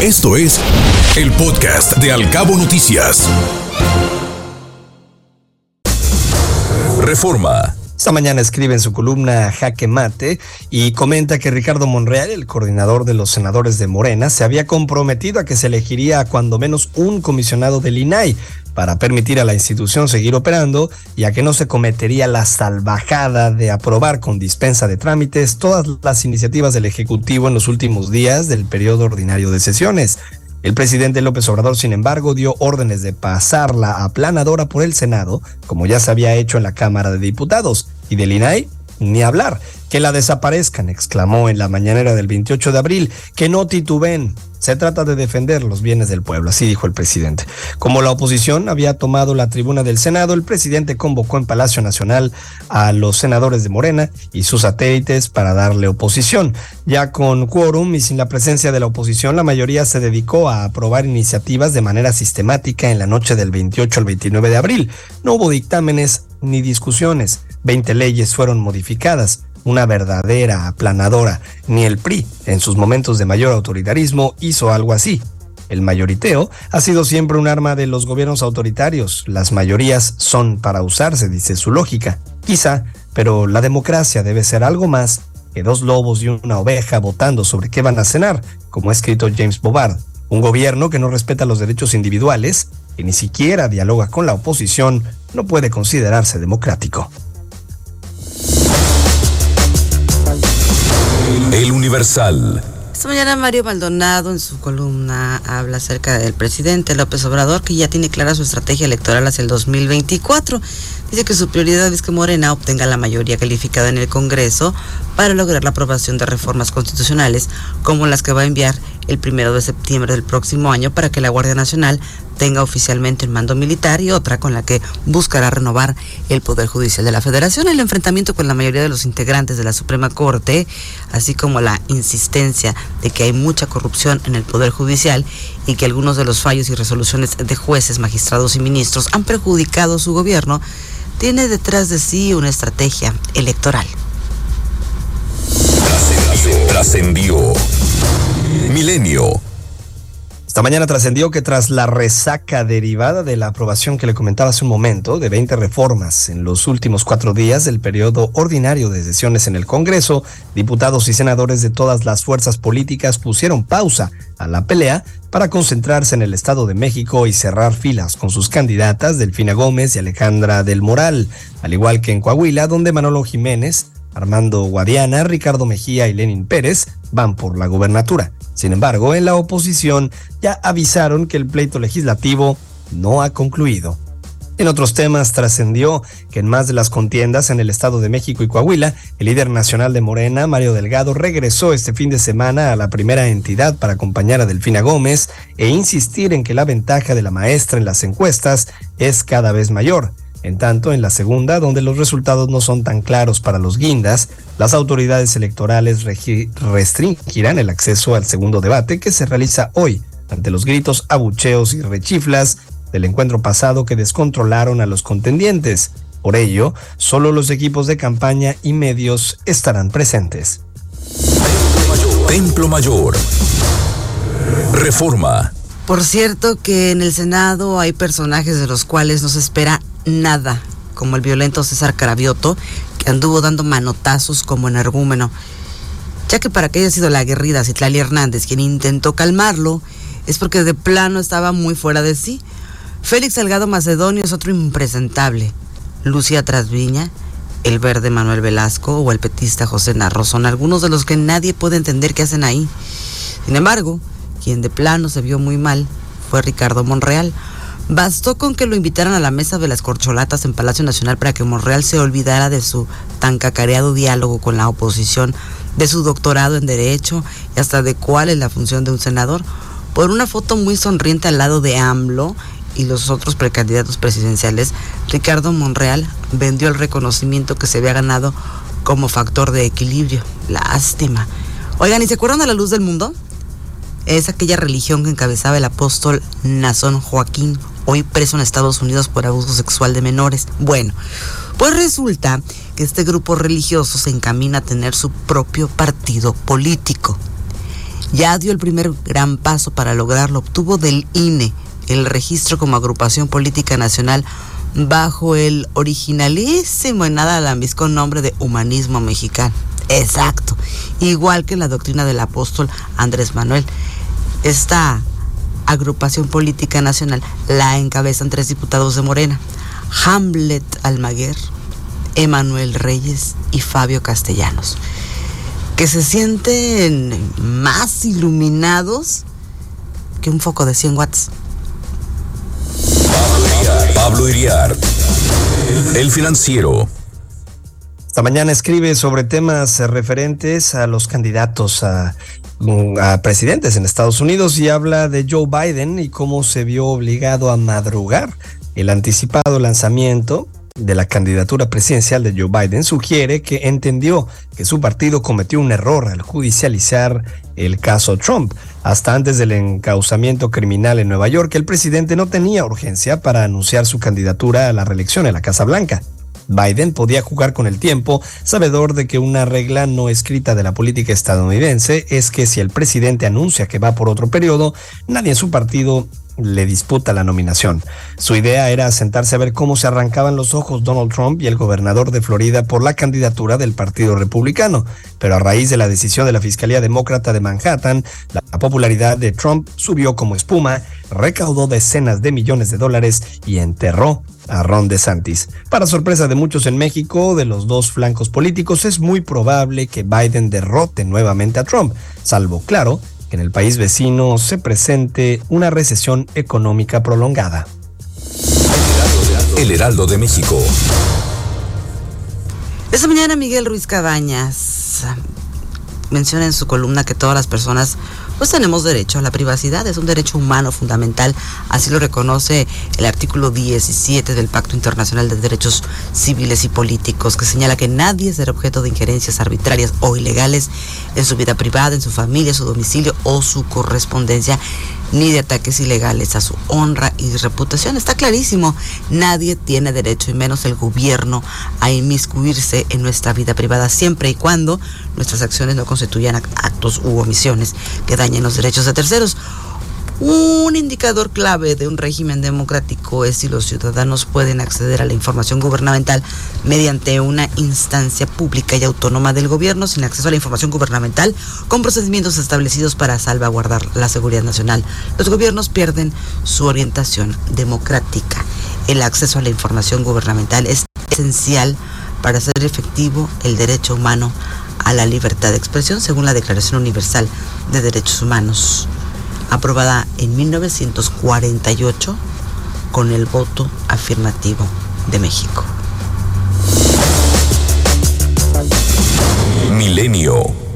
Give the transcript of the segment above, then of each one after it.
Esto es el podcast de Alcabo Noticias. Reforma. Esta mañana escribe en su columna Jaque Mate y comenta que Ricardo Monreal, el coordinador de los senadores de Morena, se había comprometido a que se elegiría cuando menos un comisionado del INAI para permitir a la institución seguir operando y a que no se cometería la salvajada de aprobar con dispensa de trámites todas las iniciativas del Ejecutivo en los últimos días del periodo ordinario de sesiones. El presidente López Obrador, sin embargo, dio órdenes de pasarla aplanadora por el Senado, como ya se había hecho en la Cámara de Diputados, y del INAI ni hablar. Que la desaparezcan, exclamó en la mañanera del 28 de abril, que no tituben, se trata de defender los bienes del pueblo, así dijo el presidente. Como la oposición había tomado la tribuna del Senado, el presidente convocó en Palacio Nacional a los senadores de Morena y sus satélites para darle oposición. Ya con quórum y sin la presencia de la oposición, la mayoría se dedicó a aprobar iniciativas de manera sistemática en la noche del 28 al 29 de abril. No hubo dictámenes ni discusiones. Veinte leyes fueron modificadas una verdadera aplanadora. Ni el PRI, en sus momentos de mayor autoritarismo, hizo algo así. El mayoriteo ha sido siempre un arma de los gobiernos autoritarios. Las mayorías son para usarse, dice su lógica. Quizá, pero la democracia debe ser algo más que dos lobos y una oveja votando sobre qué van a cenar, como ha escrito James Bovard. Un gobierno que no respeta los derechos individuales, que ni siquiera dialoga con la oposición, no puede considerarse democrático. Universal. Esta mañana Mario Maldonado en su columna habla acerca del presidente López Obrador que ya tiene clara su estrategia electoral hacia el 2024. Dice que su prioridad es que Morena obtenga la mayoría calificada en el Congreso para lograr la aprobación de reformas constitucionales como las que va a enviar el primero de septiembre del próximo año para que la Guardia Nacional tenga oficialmente el mando militar y otra con la que buscará renovar el Poder Judicial de la Federación. El enfrentamiento con la mayoría de los integrantes de la Suprema Corte, así como la insistencia de que hay mucha corrupción en el Poder Judicial y que algunos de los fallos y resoluciones de jueces, magistrados y ministros han perjudicado su gobierno, tiene detrás de sí una estrategia electoral. Trascendió. Milenio. Esta mañana trascendió que tras la resaca derivada de la aprobación que le comentaba hace un momento de 20 reformas en los últimos cuatro días del periodo ordinario de sesiones en el Congreso, diputados y senadores de todas las fuerzas políticas pusieron pausa a la pelea para concentrarse en el Estado de México y cerrar filas con sus candidatas Delfina Gómez y Alejandra del Moral, al igual que en Coahuila, donde Manolo Jiménez, Armando Guadiana, Ricardo Mejía y Lenin Pérez van por la gobernatura. Sin embargo, en la oposición ya avisaron que el pleito legislativo no ha concluido. En otros temas trascendió que en más de las contiendas en el Estado de México y Coahuila, el líder nacional de Morena, Mario Delgado, regresó este fin de semana a la primera entidad para acompañar a Delfina Gómez e insistir en que la ventaja de la maestra en las encuestas es cada vez mayor. En tanto, en la segunda, donde los resultados no son tan claros para los guindas, las autoridades electorales restringirán el acceso al segundo debate que se realiza hoy, ante los gritos, abucheos y rechiflas del encuentro pasado que descontrolaron a los contendientes. Por ello, solo los equipos de campaña y medios estarán presentes. Templo Mayor. Reforma. Por cierto que en el Senado hay personajes de los cuales no se espera nada, como el violento César Carabioto, que anduvo dando manotazos como energúmeno, ya que para que haya sido la aguerrida Citlali Hernández quien intentó calmarlo, es porque de plano estaba muy fuera de sí. Félix Salgado Macedonio es otro impresentable. Lucía Trasviña, el verde Manuel Velasco o el petista José Narro son algunos de los que nadie puede entender qué hacen ahí. Sin embargo, quien de plano se vio muy mal fue Ricardo Monreal, Bastó con que lo invitaran a la mesa de las corcholatas en Palacio Nacional para que Monreal se olvidara de su tan cacareado diálogo con la oposición, de su doctorado en Derecho y hasta de cuál es la función de un senador, por una foto muy sonriente al lado de AMLO y los otros precandidatos presidenciales, Ricardo Monreal vendió el reconocimiento que se había ganado como factor de equilibrio. Lástima. Oigan, ¿y se acuerdan de la luz del mundo? Es aquella religión que encabezaba el apóstol Nazón Joaquín hoy preso en Estados Unidos por abuso sexual de menores. Bueno, pues resulta que este grupo religioso se encamina a tener su propio partido político. ya dio el primer gran paso para lograrlo. Obtuvo del INE el registro como agrupación política nacional bajo el originalísimo y nada lambisco nombre de humanismo mexicano. Exacto, igual que la doctrina del apóstol Andrés Manuel. Esta agrupación política nacional la encabezan tres diputados de Morena, Hamlet Almaguer, Emanuel Reyes y Fabio Castellanos, que se sienten más iluminados que un foco de 100 watts. Pablo Iriar, el financiero. Esta mañana escribe sobre temas referentes a los candidatos a, a, presidentes en Estados Unidos y habla de Joe Biden y cómo se vio obligado a madrugar. El anticipado lanzamiento de la candidatura presidencial de Joe Biden sugiere que entendió que su partido cometió un error al judicializar el caso Trump. Hasta antes del encauzamiento criminal en Nueva York, el presidente no tenía urgencia para anunciar su candidatura a la reelección en la Casa Blanca. Biden podía jugar con el tiempo, sabedor de que una regla no escrita de la política estadounidense es que si el presidente anuncia que va por otro periodo, nadie en su partido le disputa la nominación. Su idea era sentarse a ver cómo se arrancaban los ojos Donald Trump y el gobernador de Florida por la candidatura del Partido Republicano, pero a raíz de la decisión de la Fiscalía Demócrata de Manhattan, la popularidad de Trump subió como espuma, recaudó decenas de millones de dólares y enterró a Ron DeSantis. Para sorpresa de muchos en México, de los dos flancos políticos, es muy probable que Biden derrote nuevamente a Trump, salvo, claro, que en el país vecino se presente una recesión económica prolongada. El Heraldo de México. Esta mañana Miguel Ruiz Cabañas menciona en su columna que todas las personas pues tenemos derecho a la privacidad, es un derecho humano fundamental, así lo reconoce el artículo 17 del Pacto Internacional de Derechos Civiles y Políticos, que señala que nadie será objeto de injerencias arbitrarias o ilegales en su vida privada, en su familia, su domicilio o su correspondencia, ni de ataques ilegales a su honra y reputación. Está clarísimo, nadie tiene derecho, y menos el gobierno, a inmiscuirse en nuestra vida privada siempre y cuando nuestras acciones no constituyan actos u omisiones que dañen los derechos de terceros. Un indicador clave de un régimen democrático es si los ciudadanos pueden acceder a la información gubernamental mediante una instancia pública y autónoma del gobierno sin acceso a la información gubernamental con procedimientos establecidos para salvaguardar la seguridad nacional. Los gobiernos pierden su orientación democrática. El acceso a la información gubernamental es esencial para hacer efectivo el derecho humano a la libertad de expresión según la Declaración Universal de Derechos Humanos aprobada en 1948 con el voto afirmativo de México. Milenio.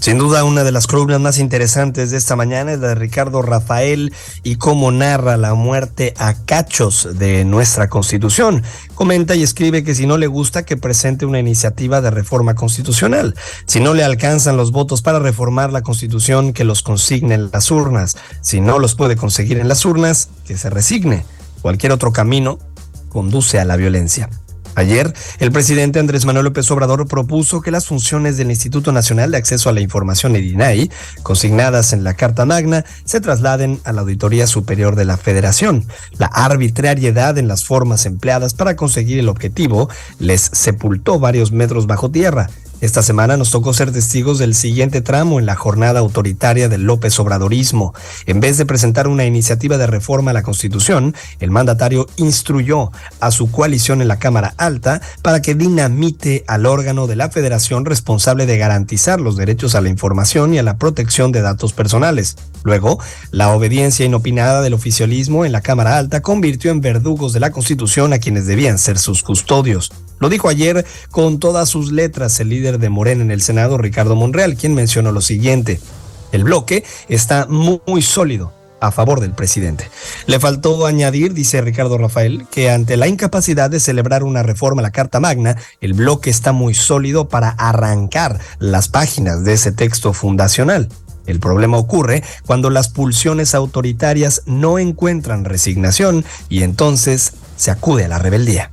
Sin duda, una de las columnas más interesantes de esta mañana es la de Ricardo Rafael y cómo narra la muerte a cachos de nuestra Constitución. Comenta y escribe que si no le gusta que presente una iniciativa de reforma constitucional, si no le alcanzan los votos para reformar la Constitución, que los consigne en las urnas, si no los puede conseguir en las urnas, que se resigne. Cualquier otro camino conduce a la violencia. Ayer, el presidente Andrés Manuel López Obrador propuso que las funciones del Instituto Nacional de Acceso a la Información, el INAI, consignadas en la Carta Magna, se trasladen a la Auditoría Superior de la Federación. La arbitrariedad en las formas empleadas para conseguir el objetivo les sepultó varios metros bajo tierra. Esta semana nos tocó ser testigos del siguiente tramo en la jornada autoritaria del López Obradorismo. En vez de presentar una iniciativa de reforma a la Constitución, el mandatario instruyó a su coalición en la Cámara Alta para que dinamite al órgano de la Federación responsable de garantizar los derechos a la información y a la protección de datos personales. Luego, la obediencia inopinada del oficialismo en la Cámara Alta convirtió en verdugos de la Constitución a quienes debían ser sus custodios. Lo dijo ayer con todas sus letras el líder de Morena en el Senado, Ricardo Monreal, quien mencionó lo siguiente. El bloque está muy, sólido a favor del presidente. Le faltó añadir, dice Ricardo Rafael, que ante la incapacidad de celebrar una reforma a la Carta Magna, el bloque está muy sólido para arrancar las páginas de ese texto fundacional. El problema ocurre cuando las pulsiones autoritarias no encuentran resignación y entonces se acude a la rebeldía.